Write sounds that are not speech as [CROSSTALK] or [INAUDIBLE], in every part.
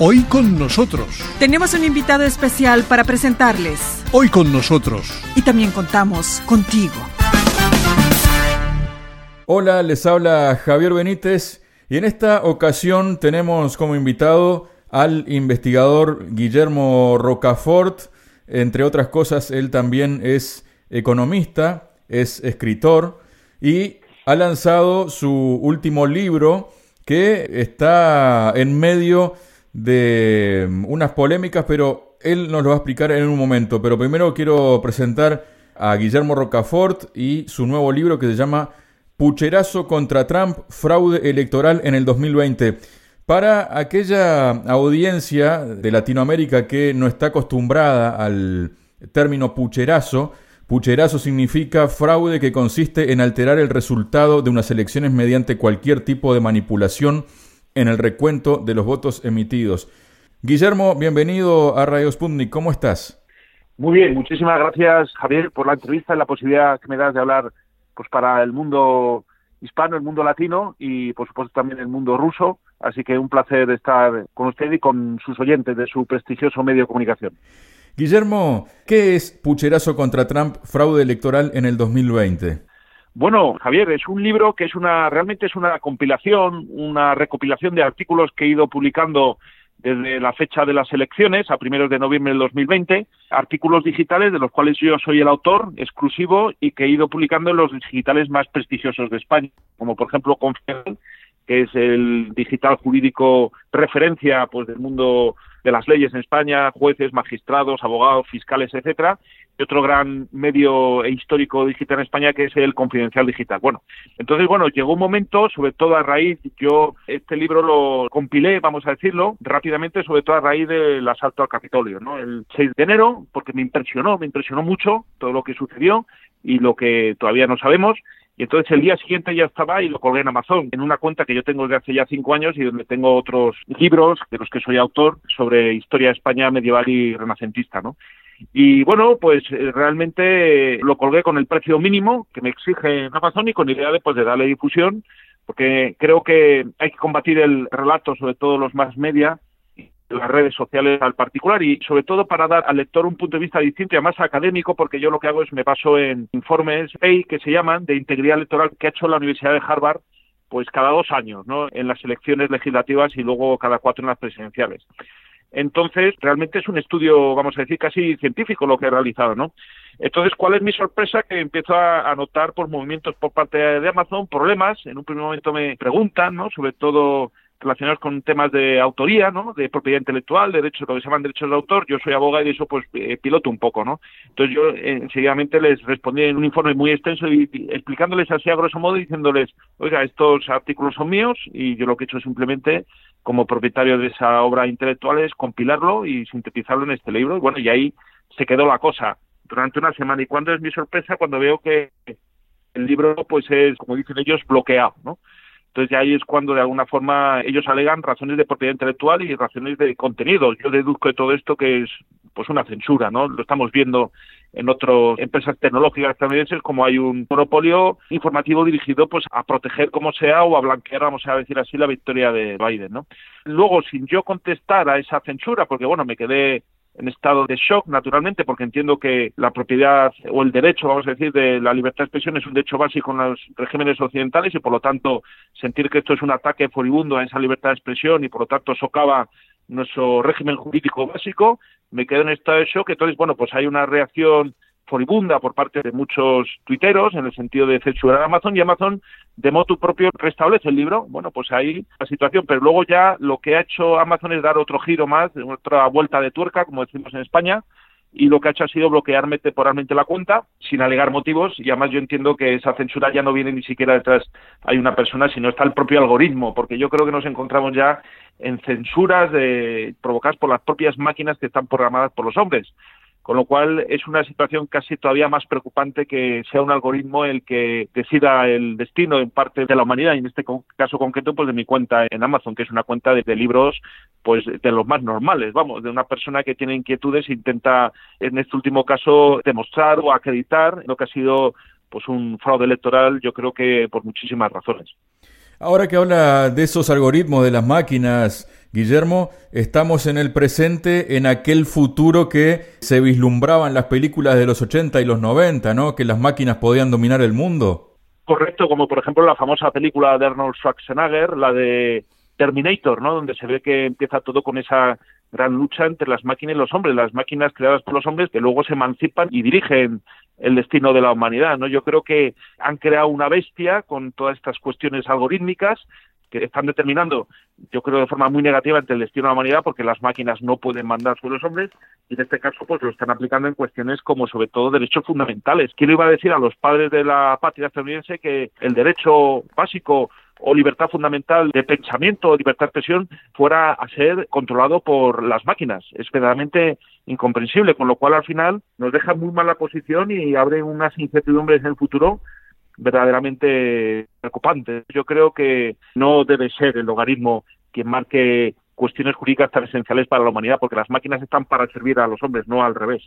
Hoy con nosotros. Tenemos un invitado especial para presentarles. Hoy con nosotros. Y también contamos contigo. Hola, les habla Javier Benítez y en esta ocasión tenemos como invitado al investigador Guillermo Rocafort. Entre otras cosas, él también es economista, es escritor y ha lanzado su último libro que está en medio de mm, unas polémicas, pero él nos lo va a explicar en un momento. Pero primero quiero presentar a Guillermo Rocafort y su nuevo libro que se llama Pucherazo contra Trump, fraude electoral en el 2020. Para aquella audiencia de Latinoamérica que no está acostumbrada al término pucherazo, pucherazo significa fraude que consiste en alterar el resultado de unas elecciones mediante cualquier tipo de manipulación en el recuento de los votos emitidos. Guillermo, bienvenido a Radio Sputnik. ¿Cómo estás? Muy bien, muchísimas gracias Javier por la entrevista y la posibilidad que me das de hablar pues para el mundo hispano, el mundo latino y por supuesto también el mundo ruso. Así que un placer estar con usted y con sus oyentes de su prestigioso medio de comunicación. Guillermo, ¿qué es Pucherazo contra Trump, fraude electoral en el 2020? Bueno, Javier, es un libro que es una realmente es una compilación, una recopilación de artículos que he ido publicando desde la fecha de las elecciones, a primeros de noviembre del 2020, artículos digitales de los cuales yo soy el autor exclusivo y que he ido publicando en los digitales más prestigiosos de España, como por ejemplo Confianza, que es el digital jurídico referencia pues del mundo de las leyes en España, jueces, magistrados, abogados, fiscales, etcétera, y otro gran medio e histórico digital en España que es el Confidencial Digital. Bueno, entonces, bueno, llegó un momento, sobre todo a raíz, yo este libro lo compilé, vamos a decirlo, rápidamente, sobre todo a raíz del asalto al Capitolio, ¿no? El 6 de enero, porque me impresionó, me impresionó mucho todo lo que sucedió y lo que todavía no sabemos. Y entonces el día siguiente ya estaba y lo colgué en Amazon, en una cuenta que yo tengo desde hace ya cinco años y donde tengo otros libros de los que soy autor sobre historia de España medieval y renacentista, ¿no? Y bueno, pues eh, realmente lo colgué con el precio mínimo que me exige Amazon y con idea de, pues, de darle difusión, porque creo que hay que combatir el relato, sobre todo los más media, las redes sociales al particular y sobre todo para dar al lector un punto de vista distinto y además académico porque yo lo que hago es me baso en informes que se llaman de integridad electoral que ha hecho la Universidad de Harvard pues cada dos años, ¿no? En las elecciones legislativas y luego cada cuatro en las presidenciales. Entonces, realmente es un estudio, vamos a decir, casi científico lo que he realizado, ¿no? Entonces, ¿cuál es mi sorpresa? Que empiezo a, notar por movimientos por parte de Amazon, problemas. En un primer momento me preguntan, ¿no? Sobre todo relacionados con temas de autoría, ¿no? De propiedad intelectual, de derechos, lo que se llaman derechos de autor. Yo soy abogado y eso pues eh, piloto un poco, ¿no? Entonces yo eh, enseguidamente les respondí en un informe muy extenso y, explicándoles así a grosso modo, diciéndoles, oiga, estos artículos son míos y yo lo que he hecho simplemente como propietario de esa obra intelectual es compilarlo y sintetizarlo en este libro. Y bueno, y ahí se quedó la cosa durante una semana. Y cuando es mi sorpresa cuando veo que el libro pues es, como dicen ellos, bloqueado, ¿no? Entonces ya ahí es cuando de alguna forma ellos alegan razones de propiedad intelectual y razones de contenido. Yo deduzco de todo esto que es pues una censura, ¿no? Lo estamos viendo en otras empresas tecnológicas estadounidenses como hay un monopolio informativo dirigido pues a proteger como sea o a blanquear, vamos a decir así, la victoria de Biden, ¿no? Luego, sin yo contestar a esa censura, porque bueno, me quedé en estado de shock, naturalmente, porque entiendo que la propiedad o el derecho, vamos a decir, de la libertad de expresión es un derecho básico en los regímenes occidentales y, por lo tanto, sentir que esto es un ataque furibundo a esa libertad de expresión y, por lo tanto, socava nuestro régimen jurídico básico, me quedo en estado de shock. Entonces, bueno, pues hay una reacción furibunda por parte de muchos tuiteros en el sentido de censurar a Amazon y Amazon de modo propio restablece el libro. Bueno, pues ahí la situación, pero luego ya lo que ha hecho Amazon es dar otro giro más, otra vuelta de tuerca, como decimos en España, y lo que ha hecho ha sido bloquearme temporalmente la cuenta sin alegar motivos y además yo entiendo que esa censura ya no viene ni siquiera detrás hay una persona sino está el propio algoritmo porque yo creo que nos encontramos ya en censuras de, provocadas por las propias máquinas que están programadas por los hombres con lo cual es una situación casi todavía más preocupante que sea un algoritmo el que decida el destino en parte de la humanidad. Y en este caso concreto pues de mi cuenta en Amazon que es una cuenta de, libros pues de los más normales vamos de una persona que tiene inquietudes e intenta en este último caso demostrar o acreditar lo que ha sido pues un fraude electoral yo creo que por muchísimas razones Ahora que habla de esos algoritmos de las máquinas, Guillermo, estamos en el presente, en aquel futuro que se vislumbraba en las películas de los 80 y los 90, ¿no? Que las máquinas podían dominar el mundo. Correcto, como por ejemplo la famosa película de Arnold Schwarzenegger, la de Terminator, ¿no? Donde se ve que empieza todo con esa gran lucha entre las máquinas y los hombres, las máquinas creadas por los hombres que luego se emancipan y dirigen el destino de la humanidad, ¿no? Yo creo que han creado una bestia con todas estas cuestiones algorítmicas que están determinando, yo creo de forma muy negativa entre el destino de la humanidad porque las máquinas no pueden mandar sobre los hombres y en este caso pues lo están aplicando en cuestiones como sobre todo derechos fundamentales. ¿Quién iba a decir a los padres de la patria estadounidense que el derecho básico o libertad fundamental de pensamiento o libertad de expresión fuera a ser controlado por las máquinas. Es verdaderamente incomprensible, con lo cual al final nos deja muy mala posición y abre unas incertidumbres en el futuro verdaderamente preocupantes. Yo creo que no debe ser el logaritmo quien marque cuestiones jurídicas tan esenciales para la humanidad, porque las máquinas están para servir a los hombres, no al revés.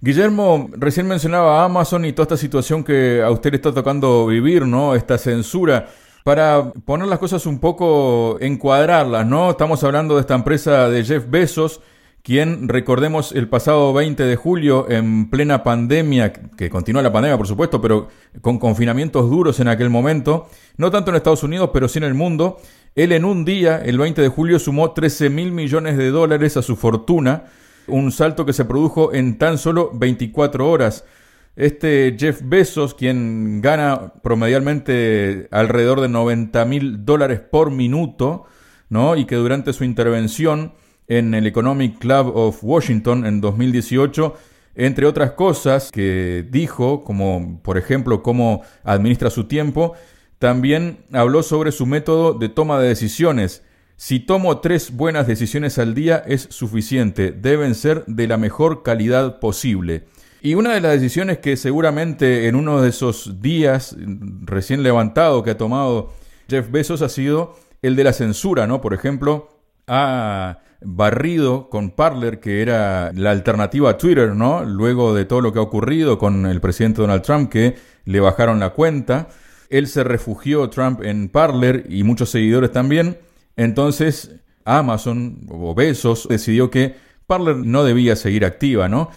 Guillermo, recién mencionaba Amazon y toda esta situación que a usted le está tocando vivir, ¿no? Esta censura. Para poner las cosas un poco, encuadrarlas, ¿no? Estamos hablando de esta empresa de Jeff Bezos, quien, recordemos, el pasado 20 de julio, en plena pandemia, que continúa la pandemia, por supuesto, pero con confinamientos duros en aquel momento, no tanto en Estados Unidos, pero sí en el mundo, él en un día, el 20 de julio, sumó 13 mil millones de dólares a su fortuna, un salto que se produjo en tan solo 24 horas. Este Jeff Bezos, quien gana promedialmente alrededor de 90 mil dólares por minuto, ¿no? Y que durante su intervención en el Economic Club of Washington en 2018, entre otras cosas que dijo, como por ejemplo cómo administra su tiempo, también habló sobre su método de toma de decisiones. Si tomo tres buenas decisiones al día es suficiente, deben ser de la mejor calidad posible. Y una de las decisiones que seguramente en uno de esos días recién levantado que ha tomado Jeff Bezos ha sido el de la censura, ¿no? Por ejemplo, ha barrido con Parler, que era la alternativa a Twitter, ¿no? Luego de todo lo que ha ocurrido con el presidente Donald Trump, que le bajaron la cuenta. Él se refugió, Trump, en Parler y muchos seguidores también. Entonces, Amazon o Bezos decidió que Parler no debía seguir activa, ¿no?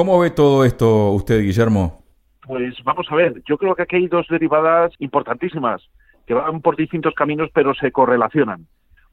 ¿Cómo ve todo esto usted, Guillermo? Pues vamos a ver, yo creo que aquí hay dos derivadas importantísimas que van por distintos caminos pero se correlacionan.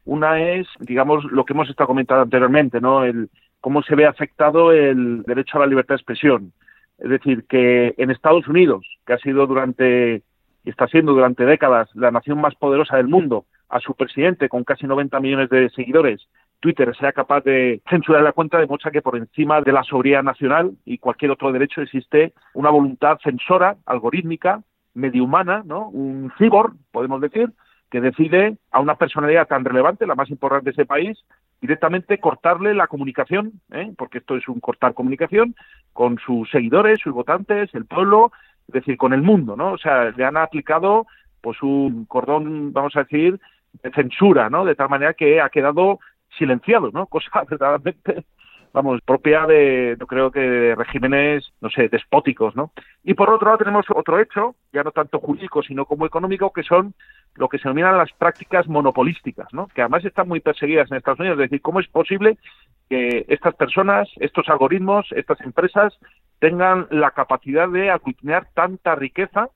Una es, digamos, lo que hemos estado comentando anteriormente, ¿no? El cómo se ve afectado el derecho a la libertad de expresión. Es decir, que en Estados Unidos, que ha sido durante y está siendo durante décadas la nación más poderosa del mundo, a su presidente con casi 90 millones de seguidores, Twitter sea capaz de censurar la cuenta demuestra que por encima de la soberanía nacional y cualquier otro derecho existe una voluntad censora, algorítmica, medio humana, ¿no? Un cyborg, podemos decir, que decide a una personalidad tan relevante, la más importante de ese país, directamente cortarle la comunicación, ¿eh? porque esto es un cortar comunicación con sus seguidores, sus votantes, el pueblo, es decir, con el mundo, ¿no? O sea, le han aplicado pues un cordón, vamos a decir, de censura, ¿no? De tal manera que ha quedado silenciados, ¿no? [LAUGHS] Cosa verdaderamente, vamos, propia de, yo creo que de regímenes, no sé, despóticos, ¿no? Y por otro lado tenemos otro hecho, ya no tanto jurídico, sino como económico, que son lo que se denominan las prácticas monopolísticas, ¿no? Que además están muy perseguidas en Estados Unidos. Es decir, ¿cómo es posible que estas personas, estos algoritmos, estas empresas tengan la capacidad de aglutinar tanta riqueza,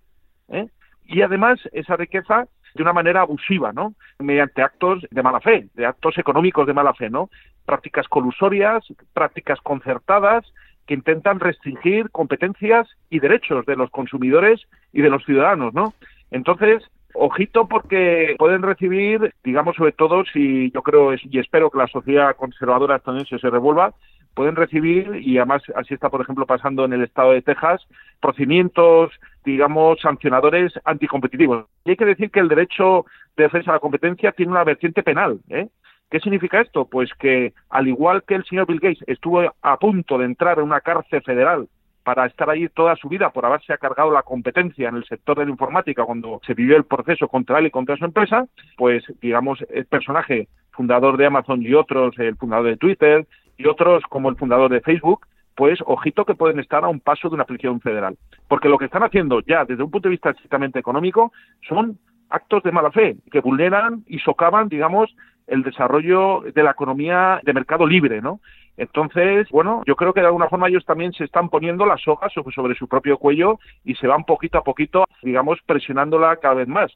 ¿eh? Y además esa riqueza de una manera abusiva, ¿no? Mediante actos de mala fe, de actos económicos de mala fe, ¿no? Prácticas colusorias, prácticas concertadas que intentan restringir competencias y derechos de los consumidores y de los ciudadanos, ¿no? Entonces, ojito porque pueden recibir, digamos, sobre todo si yo creo y espero que la sociedad conservadora estadounidense se revuelva, pueden recibir, y además así está, por ejemplo, pasando en el estado de Texas, procedimientos, digamos, sancionadores anticompetitivos. Y hay que decir que el derecho de defensa de la competencia tiene una vertiente penal. ¿eh? ¿Qué significa esto? Pues que, al igual que el señor Bill Gates estuvo a punto de entrar en una cárcel federal para estar ahí toda su vida por haberse cargado la competencia en el sector de la informática cuando se vivió el proceso contra él y contra su empresa, pues digamos el personaje fundador de Amazon y otros, el fundador de Twitter, y otros como el fundador de Facebook, pues ojito que pueden estar a un paso de una prisión federal. Porque lo que están haciendo ya desde un punto de vista estrictamente económico son actos de mala fe que vulneran y socavan, digamos, el desarrollo de la economía de mercado libre, ¿no? Entonces, bueno, yo creo que de alguna forma ellos también se están poniendo las hojas sobre su propio cuello y se van poquito a poquito, digamos, presionándola cada vez más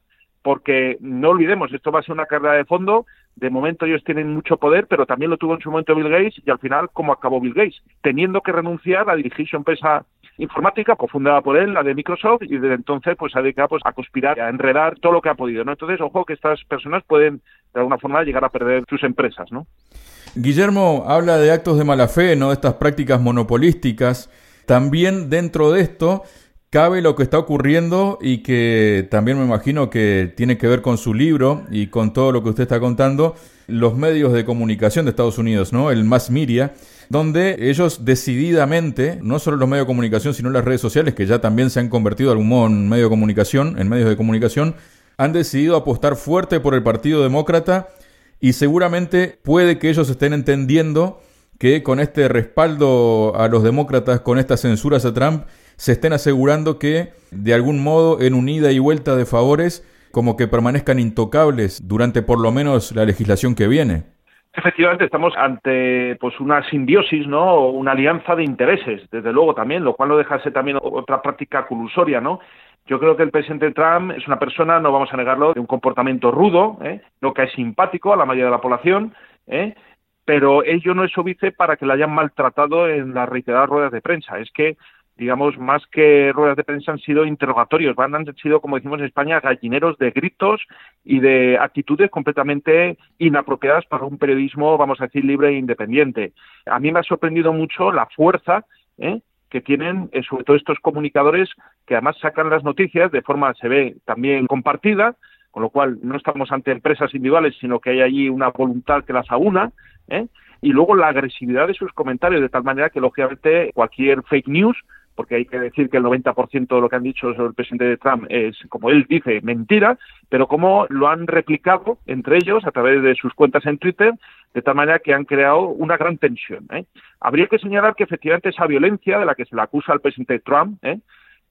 porque no olvidemos, esto va a ser una carrera de fondo, de momento ellos tienen mucho poder, pero también lo tuvo en su momento Bill Gates y al final, ¿cómo acabó Bill Gates? Teniendo que renunciar a dirigir su empresa informática, cofundada por él, la de Microsoft, y desde entonces pues ha dedicado pues, a conspirar, a enredar todo lo que ha podido, ¿no? Entonces, ojo que estas personas pueden de alguna forma llegar a perder sus empresas, ¿no? Guillermo habla de actos de mala fe, ¿no? De estas prácticas monopolísticas. También dentro de esto cabe lo que está ocurriendo y que también me imagino que tiene que ver con su libro y con todo lo que usted está contando, los medios de comunicación de Estados Unidos, ¿no? El mass media, donde ellos decididamente, no solo los medios de comunicación, sino las redes sociales, que ya también se han convertido de algún modo en medio de comunicación, en medios de comunicación, han decidido apostar fuerte por el Partido Demócrata y seguramente puede que ellos estén entendiendo que con este respaldo a los demócratas, con estas censuras a Trump, se estén asegurando que, de algún modo, en unida y vuelta de favores, como que permanezcan intocables durante por lo menos la legislación que viene. Efectivamente, estamos ante pues una simbiosis, ¿no? Una alianza de intereses, desde luego también, lo cual no deja ser también otra práctica colusoria, ¿no? Yo creo que el presidente Trump es una persona, no vamos a negarlo, de un comportamiento rudo, ¿eh? no que es simpático a la mayoría de la población, ¿eh? pero ello no es obvice para que le hayan maltratado en las reiteradas ruedas de prensa. Es que digamos, más que ruedas de prensa han sido interrogatorios, van, han sido, como decimos en España, gallineros de gritos y de actitudes completamente inapropiadas para un periodismo, vamos a decir, libre e independiente. A mí me ha sorprendido mucho la fuerza ¿eh? que tienen, eh, sobre todo estos comunicadores, que además sacan las noticias de forma, se ve, también compartida, con lo cual no estamos ante empresas individuales, sino que hay allí una voluntad que las aúna, ¿eh? y luego la agresividad de sus comentarios, de tal manera que, lógicamente, cualquier fake news porque hay que decir que el 90% de lo que han dicho sobre el presidente de Trump es, como él dice, mentira, pero como lo han replicado entre ellos a través de sus cuentas en Twitter, de tal manera que han creado una gran tensión. ¿eh? Habría que señalar que efectivamente esa violencia de la que se le acusa al presidente Trump, ¿eh?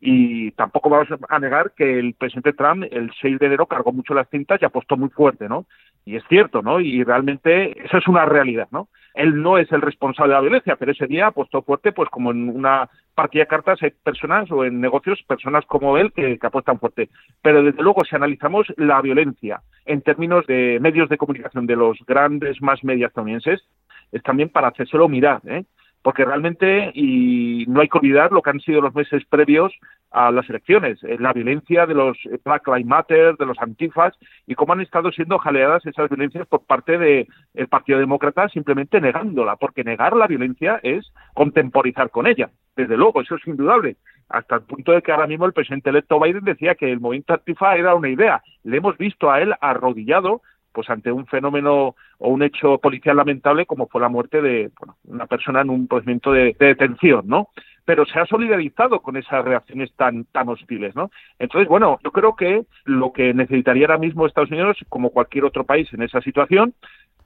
y tampoco vamos a negar que el presidente Trump el 6 de enero cargó mucho las cintas y apostó muy fuerte, ¿no? Y es cierto, ¿no? Y realmente eso es una realidad, ¿no? Él no es el responsable de la violencia, pero ese día apostó fuerte, pues como en una partida de cartas hay personas o en negocios personas como él que, apuestan fuerte. Pero desde luego, si analizamos la violencia en términos de medios de comunicación de los grandes más medios estadounidenses, es también para hacérselo mirar, ¿eh? Porque realmente y no hay que olvidar lo que han sido los meses previos a las elecciones, eh, la violencia de los eh, Black Lives Matter, de los antifas y cómo han estado siendo jaleadas esas violencias por parte del Partido Demócrata simplemente negándola, porque negar la violencia es contemporizar con ella, desde luego, eso es indudable, hasta el punto de que ahora mismo el presidente electo Biden decía que el movimiento antifa era una idea, le hemos visto a él arrodillado pues ante un fenómeno o un hecho policial lamentable como fue la muerte de una persona en un procedimiento de, detención, ¿no? Pero se ha solidarizado con esas reacciones tan, tan hostiles, ¿no? Entonces, bueno, yo creo que lo que necesitaría ahora mismo Estados Unidos, como cualquier otro país en esa situación,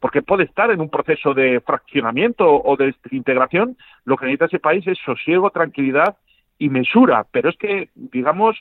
porque puede estar en un proceso de fraccionamiento o de integración, lo que necesita ese país es sosiego, tranquilidad y mesura, pero es que, digamos,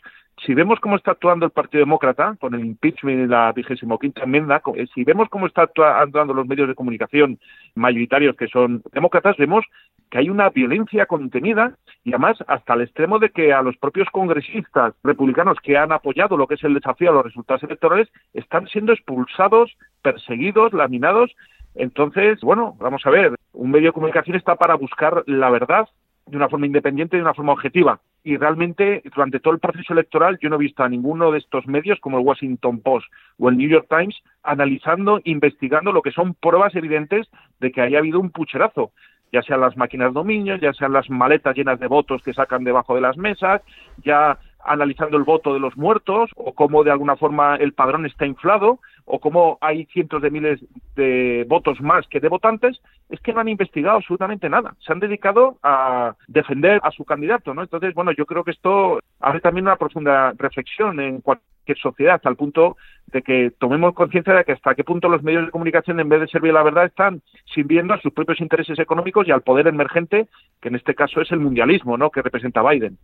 si vemos cómo está actuando el Partido Demócrata con el impeachment y la vigésimo quinta enmienda, eh, si vemos cómo están actuando los medios de comunicación mayoritarios que son demócratas, vemos que hay una violencia contenida y además hasta el extremo de que a los propios congresistas republicanos que han apoyado lo que es el desafío a los resultados electorales están siendo expulsados, perseguidos, laminados. Entonces, bueno, vamos a ver, un medio de comunicación está para buscar la verdad de una forma independiente y de una forma objetiva. Y realmente, durante todo el proceso electoral, yo no he visto a ninguno de estos medios, como el Washington Post o el New York Times, analizando, investigando lo que son pruebas evidentes de que haya habido un pucherazo ya sean las máquinas de dominio, ya sean las maletas llenas de votos que sacan debajo de las mesas, ya analizando el voto de los muertos, o cómo de alguna forma el padrón está inflado, o cómo hay cientos de miles de votos más que de votantes, es que no han investigado absolutamente nada. Se han dedicado a defender a su candidato, ¿no? Entonces, bueno, yo creo que esto hace también una profunda reflexión en cualquier sociedad, hasta el punto de que tomemos conciencia de que hasta qué punto los medios de comunicación, en vez de servir a la verdad, están sirviendo a sus propios intereses económicos y al poder emergente, que en este caso es el mundialismo, ¿no? Que representa Biden.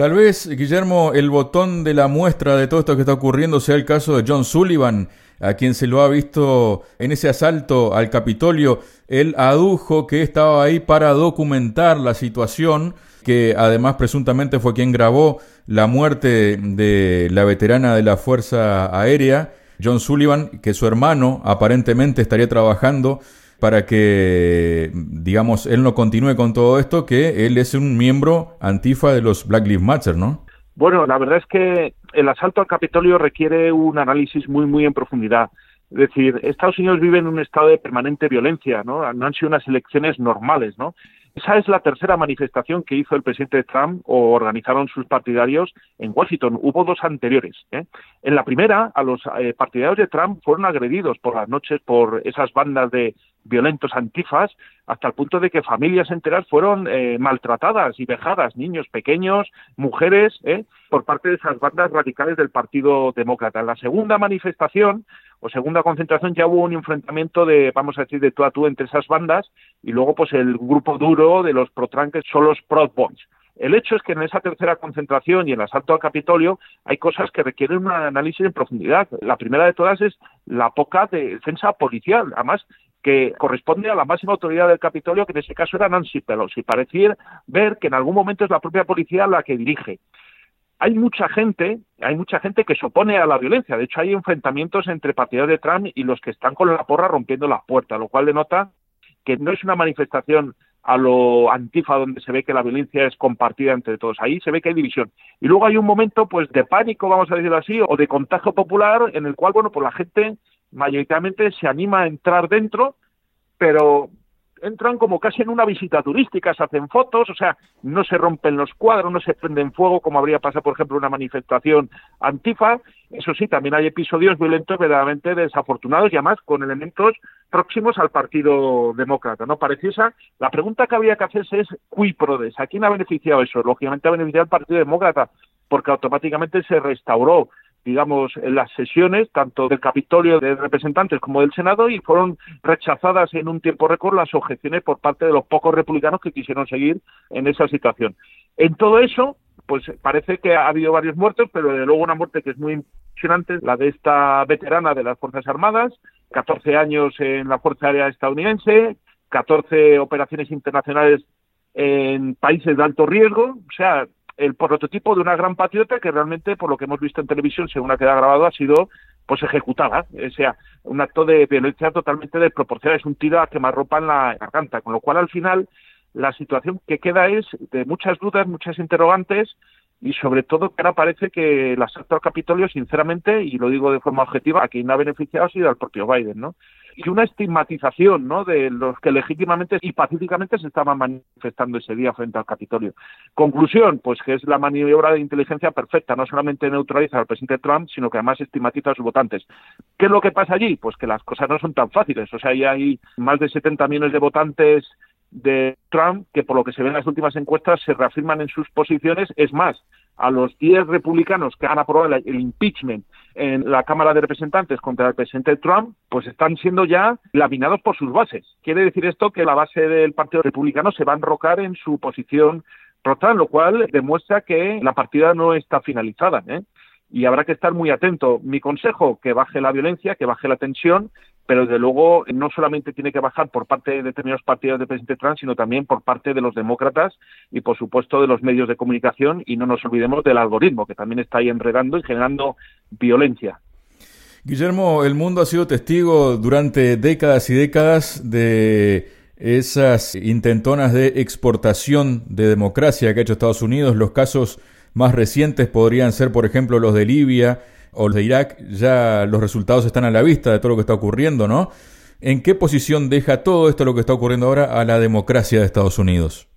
Tal vez, Guillermo, el botón de la muestra de todo esto que está ocurriendo sea el caso de John Sullivan, a quien se lo ha visto en ese asalto al Capitolio. Él adujo que estaba ahí para documentar la situación, que además presuntamente fue quien grabó la muerte de la veterana de la Fuerza Aérea, John Sullivan, que su hermano aparentemente estaría trabajando para que, digamos, él no continúe con todo esto, que él es un miembro antifa de los Black Lives Matter, ¿no? Bueno, la verdad es que el asalto al Capitolio requiere un análisis muy, muy en profundidad. Es decir, Estados Unidos vive en un estado de permanente violencia, ¿no? No han sido unas elecciones normales, ¿no? Esa es la tercera manifestación que hizo el presidente Trump o organizaron sus partidarios en Washington. Hubo dos anteriores. ¿eh? En la primera, a los eh, partidarios de Trump fueron agredidos por las noches por esas bandas de violentos antifas, hasta el punto de que familias enteras fueron eh, maltratadas y vejadas, niños pequeños, mujeres, ¿eh? por parte de esas bandas radicales del Partido Demócrata. En la segunda manifestación o segunda concentración ya hubo un enfrentamiento de, vamos a decir, de tú a tú entre esas bandas y luego pues el grupo duro de los protranques son los Proud Boys. El hecho es que en esa tercera concentración y el asalto al Capitolio hay cosas que requieren un análisis en profundidad. La primera de todas es la poca defensa policial. Además, que corresponde a la máxima autoridad del Capitolio, que en ese caso era Nancy Pelosi. Parecía ver que en algún momento es la propia policía la que dirige. Hay mucha gente, hay mucha gente que se opone a la violencia. De hecho, hay enfrentamientos entre partidarios de Trump y los que están con la porra rompiendo las puertas, lo cual denota que no es una manifestación a lo antifa donde se ve que la violencia es compartida entre todos. Ahí se ve que hay división. Y luego hay un momento pues de pánico, vamos a decirlo así, o de contagio popular en el cual, bueno, pues la gente mayoritariamente se anima a entrar dentro, pero entran como casi en una visita turística, se hacen fotos, o sea, no se rompen los cuadros, no se prenden fuego como habría pasado, por ejemplo, en una manifestación antifa. Eso sí, también hay episodios violentos verdaderamente desafortunados y además con elementos próximos al Partido Demócrata, ¿no? esa la pregunta que había que hacerse es. ¿A quién ha beneficiado eso? Lógicamente ha beneficiado al Partido Demócrata, porque automáticamente se restauró digamos, en las sesiones tanto del Capitolio de Representantes como del Senado y fueron rechazadas en un tiempo récord las objeciones por parte de los pocos republicanos que quisieron seguir en esa situación. En todo eso, pues parece que ha habido varios muertos, pero de luego una muerte que es muy impresionante, la de esta veterana de las Fuerzas Armadas, 14 años en la Fuerza Aérea estadounidense, 14 operaciones internacionales en países de alto riesgo, o sea, el prototipo de una gran patriota que realmente, por lo que hemos visto en televisión, según ha quedado grabado, ha sido pues ejecutada. O sea, un acto de violencia totalmente desproporcionada. Es un tiro a quemarropa en la garganta. Con lo cual, al final, la situación que queda es de muchas dudas, muchas interrogantes y sobre todo que ahora parece que el asalto al Capitolio, sinceramente, y lo digo de forma objetiva, a quien ha beneficiado ha sido al propio Biden, ¿no? Y una estigmatización, ¿no?, de los que legítimamente y pacíficamente se estaban manifestando ese día frente al Capitolio. Conclusión, pues que es la maniobra de inteligencia perfecta, no solamente neutraliza al presidente Trump, sino que además estigmatiza a sus votantes. ¿Qué es lo que pasa allí? Pues que las cosas no son tan fáciles, o sea, ya hay más de 70 millones de votantes de Trump que por lo que se ve en las últimas encuestas se reafirman en sus posiciones. Es más, a los 10 republicanos que han aprobado el impeachment en la Cámara de Representantes contra el presidente Trump, pues están siendo ya laminados por sus bases. Quiere decir esto que la base del Partido Republicano se va a enrocar en su posición pro Trump, lo cual demuestra que la partida no está finalizada. ¿eh? y habrá que estar muy atento. Mi consejo, que baje la violencia, que baje la tensión, pero desde luego no solamente tiene que bajar por parte de determinados partidos de presidente Trump, sino también por parte de los demócratas y, por supuesto, de los medios de comunicación y no nos olvidemos del algoritmo, que también está ahí enredando y generando violencia. Guillermo, el mundo ha sido testigo durante décadas y décadas de esas intentonas de exportación de democracia que ha hecho Estados Unidos, los casos más recientes podrían ser, por ejemplo, los de Libia o de Irak. Ya los resultados están a la vista de todo lo que está ocurriendo, ¿no? ¿En qué posición deja todo esto lo que está ocurriendo ahora a la democracia de Estados Unidos?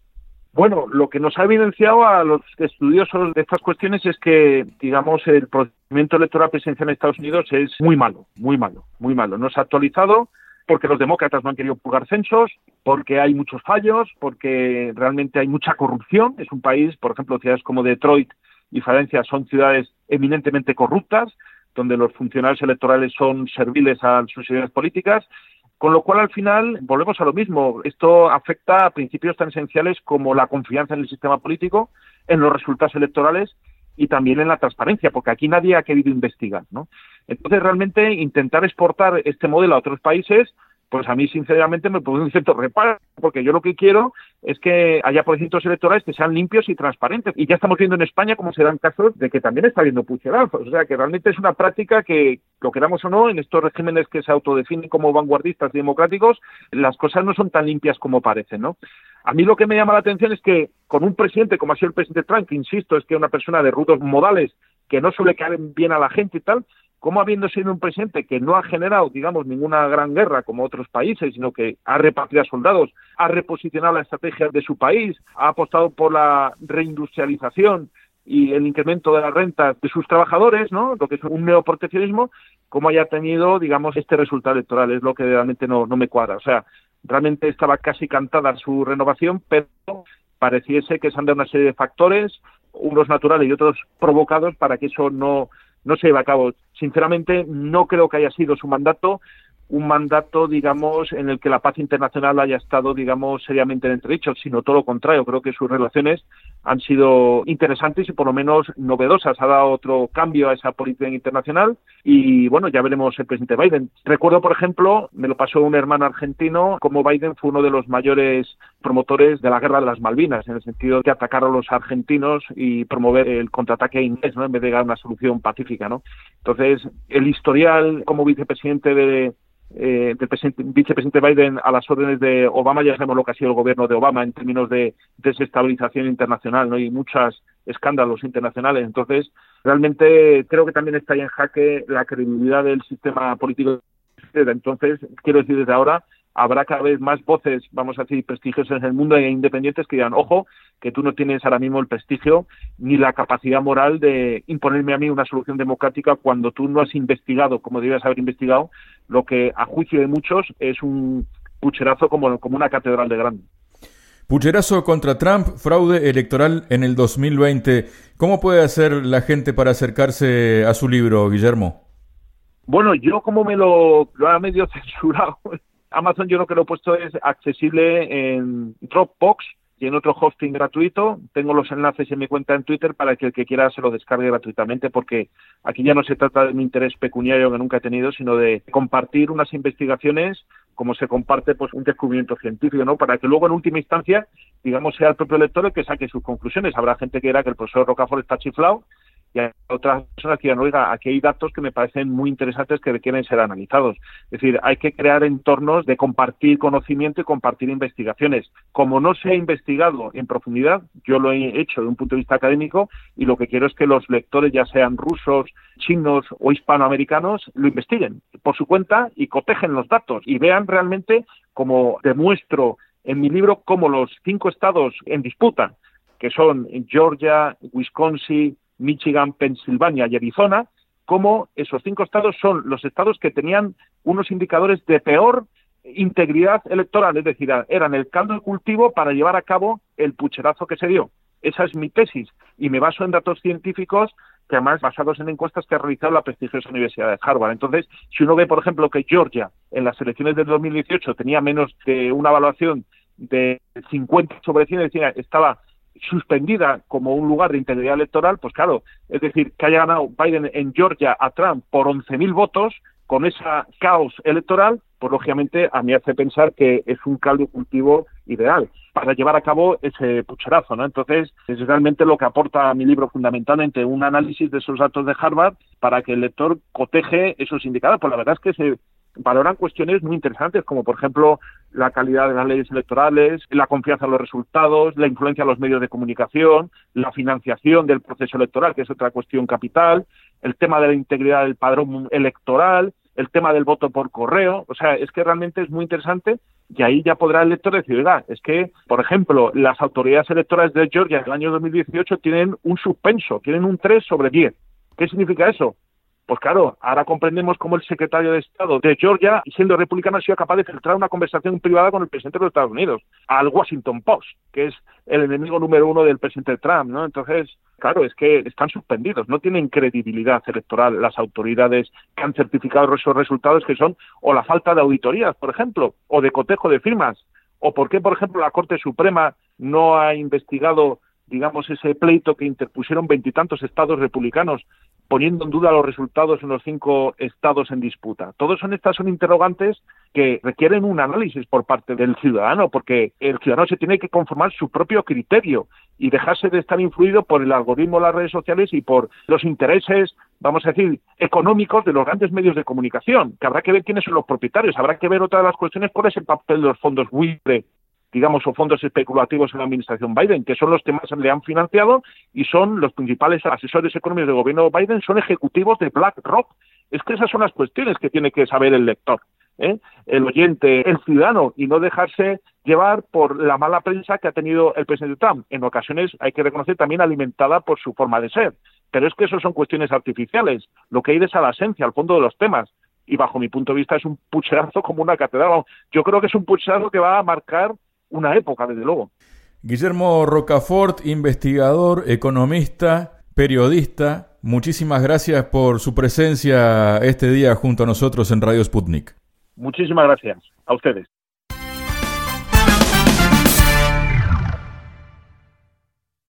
Bueno, lo que nos ha evidenciado a los estudiosos de estas cuestiones es que, digamos, el procedimiento electoral presidencial en Estados Unidos es muy malo, muy malo, muy malo. No se ha actualizado, porque los demócratas no han querido purgar censos, porque hay muchos fallos, porque realmente hay mucha corrupción. Es un país, por ejemplo, ciudades como Detroit y Valencia son ciudades eminentemente corruptas, donde los funcionarios electorales son serviles a sus ideas políticas. Con lo cual, al final, volvemos a lo mismo. Esto afecta a principios tan esenciales como la confianza en el sistema político, en los resultados electorales y también en la transparencia, porque aquí nadie ha querido investigar, ¿no? Entonces, realmente, intentar exportar este modelo a otros países pues a mí sinceramente me produce un cierto reparo, porque yo lo que quiero es que haya procedimientos electorales que sean limpios y transparentes. Y ya estamos viendo en España cómo se dan casos de que también está habiendo pucherazos. O sea, que realmente es una práctica que, lo queramos o no, en estos regímenes que se autodefinen como vanguardistas democráticos, las cosas no son tan limpias como parecen, ¿no? A mí lo que me llama la atención es que con un presidente como ha sido el presidente Trump, que insisto, es que una persona de rudos modales, que no suele caer bien a la gente y tal, cómo habiendo sido un presidente que no ha generado, digamos, ninguna gran guerra como otros países, sino que ha repatriado soldados, ha reposicionado la estrategia de su país, ha apostado por la reindustrialización y el incremento de las rentas de sus trabajadores, ¿no? Lo que es un neoproteccionismo, cómo haya tenido, digamos, este resultado electoral, es lo que realmente no me cuadra. O sea, realmente estaba casi cantada su renovación, pero pareciese que se han dado una serie de factores, unos naturales y otros provocados, para que eso no, no se lleva a cabo. Sinceramente, no creo que haya sido su mandato un mandato, digamos, en el que la paz internacional haya estado, digamos, seriamente en entredicho, sino todo lo contrario. Creo que sus relaciones han sido interesantes y por lo menos novedosas. Ha dado otro cambio a esa política internacional y, bueno, ya veremos el presidente Biden. Recuerdo, por ejemplo, me lo pasó un hermano argentino, como Biden fue uno de los mayores promotores de la guerra de las Malvinas, en el sentido de atacar a los argentinos y promover el contraataque inglés, ¿no? En vez de dar una solución pacífica, ¿no? Entonces, el historial como vicepresidente de eh, del vicepresidente Biden a las órdenes de Obama, ya sabemos lo que ha sido el gobierno de Obama en términos de desestabilización internacional ¿no? y muchos escándalos internacionales. Entonces, realmente creo que también está ahí en jaque la credibilidad del sistema político. Entonces, quiero decir desde ahora habrá cada vez más voces, vamos a decir, prestigiosas en el mundo e independientes que digan, ojo, que tú no tienes ahora mismo el prestigio ni la capacidad moral de imponerme a mí una solución democrática cuando tú no has investigado como debías haber investigado lo que a juicio de muchos es un pucherazo como, como una catedral de grande. Pucherazo contra Trump, fraude electoral en el 2020. ¿Cómo puede hacer la gente para acercarse a su libro, Guillermo? Bueno, yo como me lo, lo ha medio [LAUGHS] censurado Amazon yo lo que lo he puesto es accesible en Dropbox y en otro hosting gratuito. Tengo los enlaces en mi cuenta en Twitter para que el que quiera se lo descargue gratuitamente porque aquí ya no se trata de un interés pecuniario que nunca he tenido, sino de compartir unas investigaciones como se comparte pues un descubrimiento científico, ¿no? Para que luego en última instancia, digamos, sea el propio lector el que saque sus conclusiones. Habrá gente que dirá que el profesor Rocafort está chiflado y hay otras personas que dirán, oiga, aquí hay datos que me parecen muy interesantes que requieren ser analizados. Es decir, hay que crear entornos de compartir conocimiento y compartir investigaciones. Como no se ha investigado en profundidad, yo lo he hecho de un punto de vista académico y lo que quiero es que los lectores, ya sean rusos, chinos o hispanoamericanos, lo investiguen por su cuenta y cotejen los datos y vean realmente, como demuestro en mi libro, cómo los cinco estados en disputa, que son Georgia, Wisconsin, Michigan, Pensilvania y Arizona, como esos cinco estados son los estados que tenían unos indicadores de peor integridad electoral, es decir, eran el caldo de cultivo para llevar a cabo el pucherazo que se dio. Esa es mi tesis y me baso en datos científicos que además basados en encuestas que ha realizado la prestigiosa Universidad de Harvard. Entonces, si uno ve, por ejemplo, que Georgia en las elecciones del 2018 tenía menos de una evaluación de 50 sobre 100, decía, estaba suspendida como un lugar de integridad electoral, pues claro, es decir, que haya ganado Biden en Georgia a Trump por 11.000 votos, con ese caos electoral, pues lógicamente a mí hace pensar que es un caldo cultivo ideal para llevar a cabo ese pucherazo, ¿no? Entonces, es realmente lo que aporta mi libro fundamentalmente, un análisis de esos datos de Harvard para que el lector coteje esos indicadores. Pues la verdad es que se valoran cuestiones muy interesantes, como por ejemplo la calidad de las leyes electorales, la confianza en los resultados, la influencia de los medios de comunicación, la financiación del proceso electoral, que es otra cuestión capital, el tema de la integridad del padrón electoral, el tema del voto por correo, o sea, es que realmente es muy interesante y ahí ya podrá el lector decir, oiga, es que, por ejemplo, las autoridades electorales de Georgia en el año 2018 tienen un suspenso, tienen un 3 sobre 10. ¿Qué significa eso? Pues claro, ahora comprendemos cómo el secretario de Estado de Georgia, siendo republicano, ha sido capaz de filtrar una conversación privada con el presidente de los Estados Unidos, al Washington Post, que es el enemigo número uno del presidente Trump, ¿no? Entonces, claro, es que están suspendidos, no tienen credibilidad electoral las autoridades que han certificado esos resultados que son o la falta de auditorías, por ejemplo, o de cotejo de firmas, o por qué, por ejemplo, la Corte Suprema no ha investigado digamos, ese pleito que interpusieron veintitantos estados republicanos poniendo en duda los resultados en los cinco estados en disputa. Todos son estas son interrogantes que requieren un análisis por parte del ciudadano, porque el ciudadano se tiene que conformar su propio criterio y dejarse de estar influido por el algoritmo de las redes sociales y por los intereses, vamos a decir, económicos de los grandes medios de comunicación, que habrá que ver quiénes son los propietarios, habrá que ver otra de las cuestiones cuál es el papel de los fondos buitre digamos, o fondos especulativos en la administración Biden, que son los que más le han financiado y son los principales asesores económicos del gobierno Biden, son ejecutivos de BlackRock. Es que esas son las cuestiones que tiene que saber el lector, ¿eh? el oyente, el ciudadano, y no dejarse llevar por la mala prensa que ha tenido el presidente Trump. En ocasiones, hay que reconocer, también alimentada por su forma de ser. Pero es que eso son cuestiones artificiales. Lo que hay es a la esencia, al fondo de los temas y bajo mi punto de vista es un pucherazo como una catedral. Yo creo que es un pucherazo que va a marcar una época, desde luego. Guillermo Rocafort, investigador, economista, periodista, muchísimas gracias por su presencia este día junto a nosotros en Radio Sputnik. Muchísimas gracias a ustedes.